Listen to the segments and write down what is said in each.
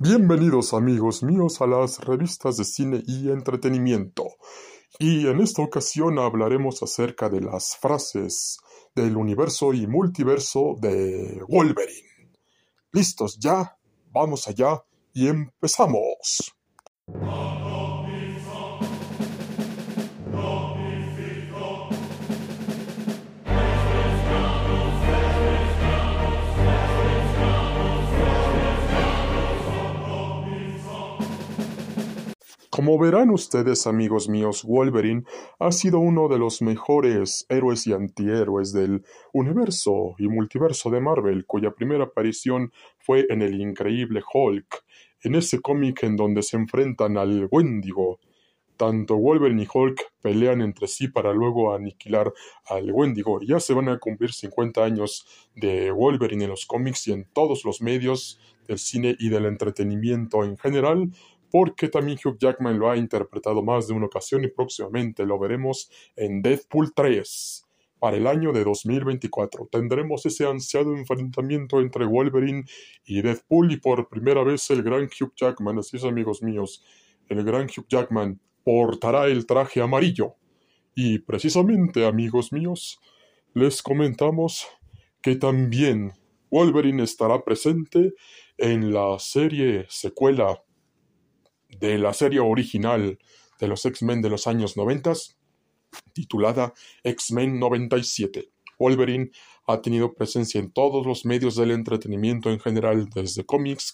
Bienvenidos amigos míos a las revistas de cine y entretenimiento. Y en esta ocasión hablaremos acerca de las frases del universo y multiverso de Wolverine. ¿Listos ya? Vamos allá y empezamos. Como verán ustedes, amigos míos, Wolverine ha sido uno de los mejores héroes y antihéroes del universo y multiverso de Marvel, cuya primera aparición fue en el increíble Hulk, en ese cómic en donde se enfrentan al Wendigo. Tanto Wolverine y Hulk pelean entre sí para luego aniquilar al Wendigo. Ya se van a cumplir 50 años de Wolverine en los cómics y en todos los medios del cine y del entretenimiento en general, porque también Hugh Jackman lo ha interpretado más de una ocasión y próximamente lo veremos en Deadpool 3. Para el año de 2024 tendremos ese ansiado enfrentamiento entre Wolverine y Deadpool y por primera vez el gran Hugh Jackman, así es amigos míos, el gran Hugh Jackman portará el traje amarillo. Y precisamente amigos míos, les comentamos que también Wolverine estará presente en la serie secuela de la serie original de los X-Men de los años 90, titulada X-Men 97. Wolverine ha tenido presencia en todos los medios del entretenimiento en general, desde cómics,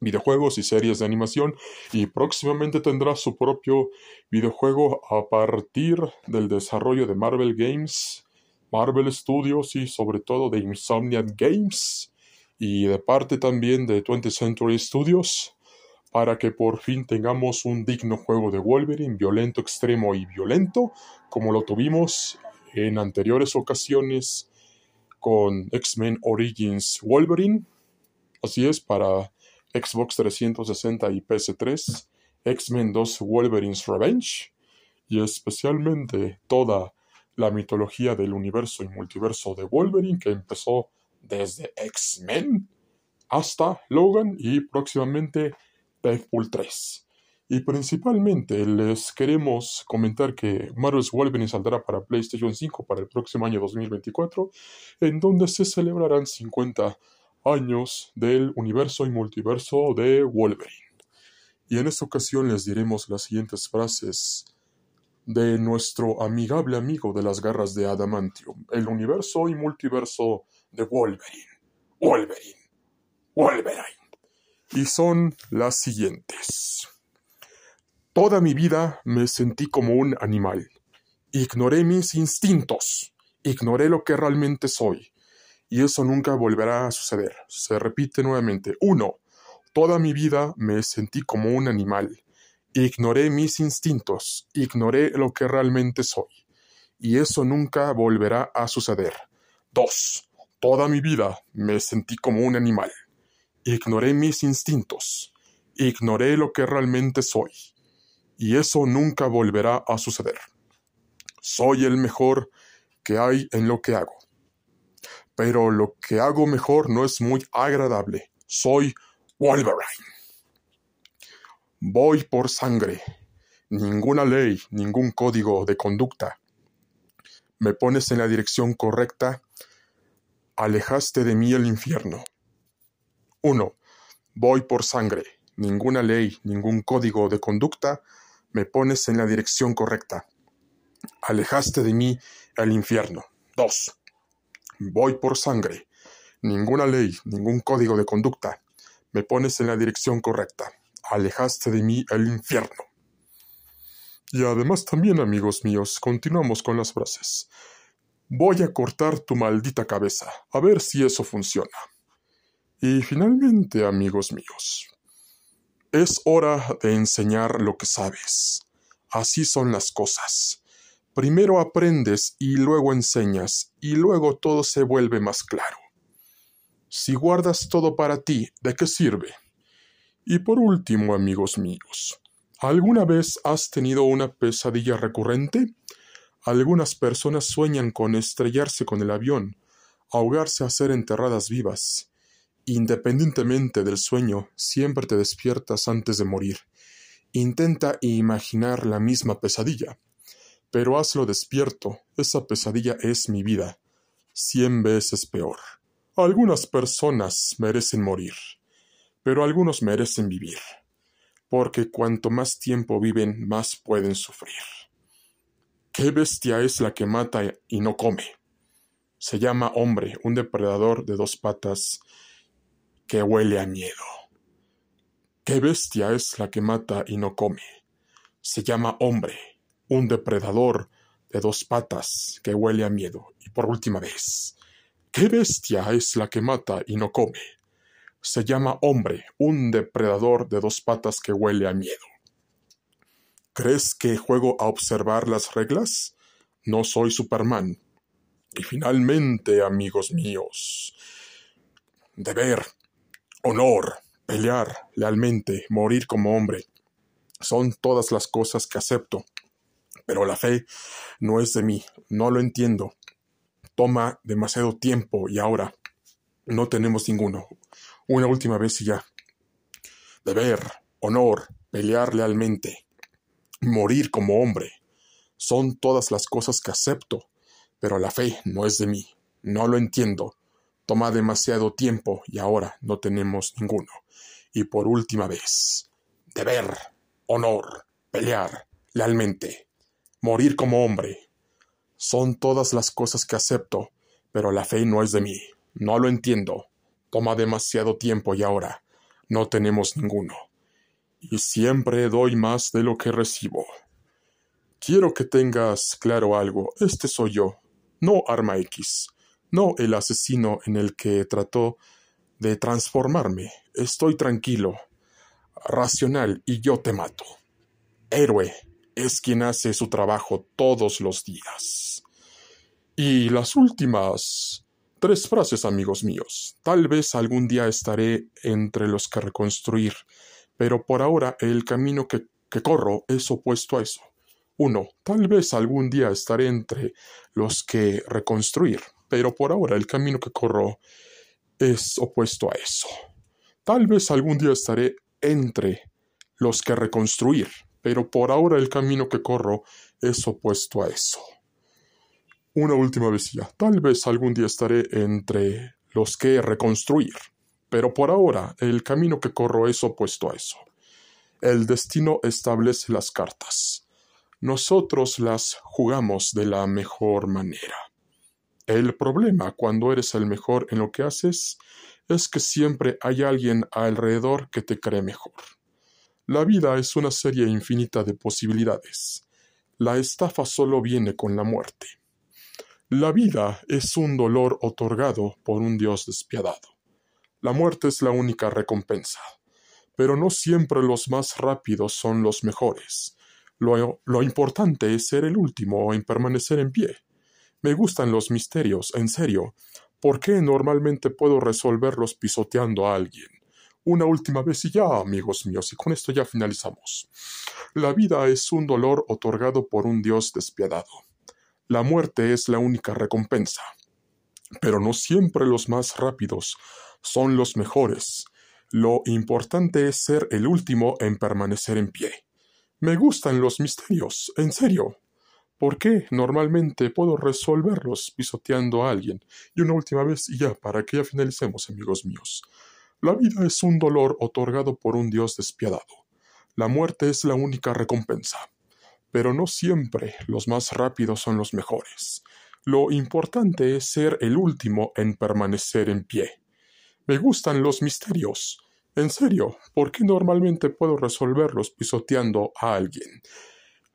videojuegos y series de animación, y próximamente tendrá su propio videojuego a partir del desarrollo de Marvel Games, Marvel Studios y sobre todo de Insomniac Games, y de parte también de 20th Century Studios para que por fin tengamos un digno juego de Wolverine, violento, extremo y violento, como lo tuvimos en anteriores ocasiones con X-Men Origins Wolverine. Así es, para Xbox 360 y PS3, X-Men 2 Wolverine's Revenge, y especialmente toda la mitología del universo y multiverso de Wolverine que empezó desde X-Men hasta Logan y próximamente Deadpool 3. Y principalmente les queremos comentar que Marvel's Wolverine saldrá para PlayStation 5 para el próximo año 2024, en donde se celebrarán 50 años del universo y multiverso de Wolverine. Y en esta ocasión les diremos las siguientes frases de nuestro amigable amigo de las garras de Adamantium, el universo y multiverso de Wolverine. Wolverine. Wolverine y son las siguientes. Toda mi vida me sentí como un animal. Ignoré mis instintos, ignoré lo que realmente soy, y eso nunca volverá a suceder. Se repite nuevamente. Uno, toda mi vida me sentí como un animal. Ignoré mis instintos, ignoré lo que realmente soy, y eso nunca volverá a suceder. Dos, toda mi vida me sentí como un animal. Ignoré mis instintos, ignoré lo que realmente soy, y eso nunca volverá a suceder. Soy el mejor que hay en lo que hago. Pero lo que hago mejor no es muy agradable. Soy Wolverine. Voy por sangre. Ninguna ley, ningún código de conducta. Me pones en la dirección correcta. Alejaste de mí el infierno. 1. Voy por sangre. Ninguna ley, ningún código de conducta me pones en la dirección correcta. Alejaste de mí el infierno. 2. Voy por sangre. Ninguna ley, ningún código de conducta me pones en la dirección correcta. Alejaste de mí el infierno. Y además también, amigos míos, continuamos con las frases. Voy a cortar tu maldita cabeza, a ver si eso funciona. Y finalmente, amigos míos, es hora de enseñar lo que sabes. Así son las cosas. Primero aprendes y luego enseñas, y luego todo se vuelve más claro. Si guardas todo para ti, ¿de qué sirve? Y por último, amigos míos, ¿alguna vez has tenido una pesadilla recurrente? Algunas personas sueñan con estrellarse con el avión, ahogarse a ser enterradas vivas, Independientemente del sueño, siempre te despiertas antes de morir. Intenta imaginar la misma pesadilla. Pero hazlo despierto, esa pesadilla es mi vida, cien veces peor. Algunas personas merecen morir, pero algunos merecen vivir, porque cuanto más tiempo viven, más pueden sufrir. ¿Qué bestia es la que mata y no come? Se llama hombre, un depredador de dos patas que huele a miedo. ¿Qué bestia es la que mata y no come? Se llama hombre, un depredador de dos patas que huele a miedo. Y por última vez, ¿qué bestia es la que mata y no come? Se llama hombre, un depredador de dos patas que huele a miedo. ¿Crees que juego a observar las reglas? No soy Superman. Y finalmente, amigos míos, deber, honor, pelear lealmente, morir como hombre, son todas las cosas que acepto. Pero la fe no es de mí, no lo entiendo. Toma demasiado tiempo y ahora no tenemos ninguno. Una última vez y ya. Deber, honor, pelear lealmente morir como hombre. Son todas las cosas que acepto, pero la fe no es de mí. No lo entiendo. Toma demasiado tiempo y ahora no tenemos ninguno. Y por última vez, deber, honor, pelear, lealmente, morir como hombre. Son todas las cosas que acepto, pero la fe no es de mí. No lo entiendo. Toma demasiado tiempo y ahora no tenemos ninguno y siempre doy más de lo que recibo. Quiero que tengas claro algo, este soy yo, no Arma X, no el asesino en el que trató de transformarme. Estoy tranquilo, racional y yo te mato. Héroe es quien hace su trabajo todos los días. Y las últimas tres frases, amigos míos. Tal vez algún día estaré entre los que reconstruir pero por ahora el camino que, corro es opuesto a eso. Uno, tal vez algún día estaré entre los que reconstruir, pero por ahora el camino que corro es opuesto a eso. Tal vez algún día estaré entre los que reconstruir, pero por ahora el camino que corro es opuesto a eso. Una última vez ya. Tal vez algún día estaré entre los que reconstruir, pero por ahora el camino que corro es opuesto a eso. El destino establece las cartas. Nosotros las jugamos de la mejor manera. El problema cuando eres el mejor en lo que haces es que siempre hay alguien alrededor que te cree mejor. La vida es una serie infinita de posibilidades. La estafa solo viene con la muerte. La vida es un dolor otorgado por un Dios despiadado. La muerte es la única recompensa. Pero no siempre los más rápidos son los mejores. Lo, lo, importante es ser el último en permanecer en pie. Me gustan los misterios, en serio. ¿Por qué normalmente puedo resolverlos pisoteando a alguien? Una última vez y ya, amigos míos, y con esto ya finalizamos. La vida es un dolor otorgado por un Dios despiadado. La muerte es la única recompensa. Pero no siempre los más rápidos son los mejores. Lo importante es ser el último en permanecer en pie. Me gustan los misterios, en serio. ¿Por qué normalmente puedo resolverlos pisoteando a alguien? Y una última vez y ya, para que ya finalicemos, amigos míos. La vida es un dolor otorgado por un Dios despiadado. La muerte es la única recompensa. Pero no siempre los más rápidos son los mejores. Lo importante es ser el último en permanecer en pie. Me gustan los misterios. En serio, ¿por qué normalmente puedo resolverlos pisoteando a alguien?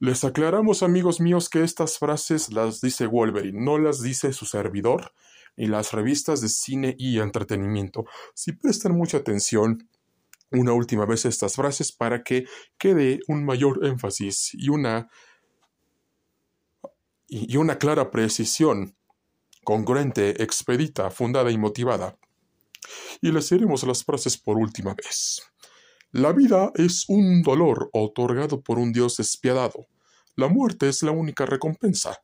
Les aclaramos, amigos míos, que estas frases las dice Wolverine, no las dice su servidor en las revistas de cine y entretenimiento. Si prestan mucha atención, una última vez estas frases para que quede un mayor énfasis y una y una clara precisión congruente, expedita, fundada y motivada y les diremos las frases por última vez. La vida es un dolor otorgado por un Dios despiadado. La muerte es la única recompensa.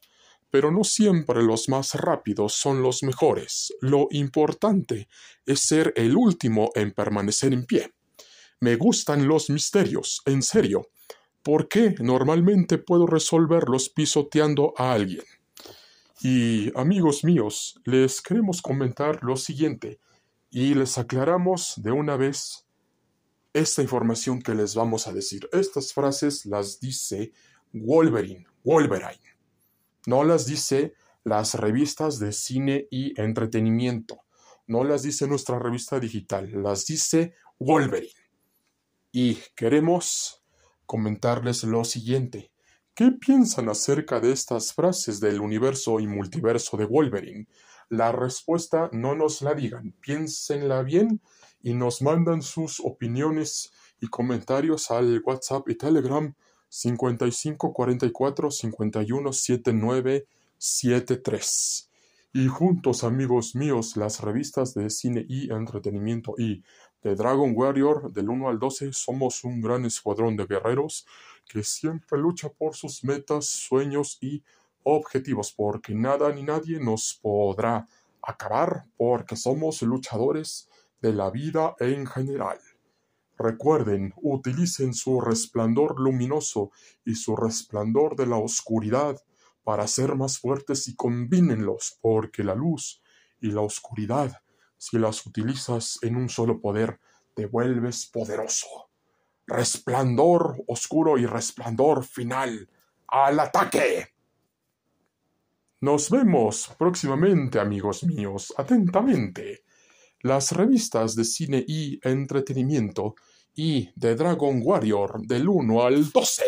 pero no siempre los más rápidos son los mejores. Lo importante es ser el último en permanecer en pie. Me gustan los misterios, en serio. ¿Por qué normalmente puedo resolverlos pisoteando a alguien? Y amigos míos, les queremos comentar lo siguiente y les aclaramos de una vez esta información que les vamos a decir. Estas frases las dice Wolverine, Wolverine. No las dice las revistas de cine y entretenimiento. No las dice nuestra revista digital, las dice Wolverine. Y queremos comentarles lo siguiente. ¿Qué piensan acerca de estas frases del universo y multiverso de Wolverine? La respuesta no nos la digan, piénsenla bien y nos mandan sus opiniones y comentarios al WhatsApp y Telegram 5544 517973. Y juntos, amigos míos, las revistas de cine y entretenimiento y de Dragon Warrior del 1 al 12 somos un gran escuadrón de guerreros que siempre lucha por sus metas, sueños y objetivos, porque nada ni nadie nos podrá acabar, porque somos luchadores de la vida en general. Recuerden, utilicen su resplandor luminoso y su resplandor de la oscuridad para ser más fuertes y combínenlos, porque la luz y la oscuridad, si las utilizas en un solo poder, te vuelves poderoso. Resplandor oscuro y resplandor final. ¡Al ataque! Nos vemos próximamente, amigos míos. Atentamente las revistas de cine y entretenimiento y de Dragon Warrior del 1 al 12.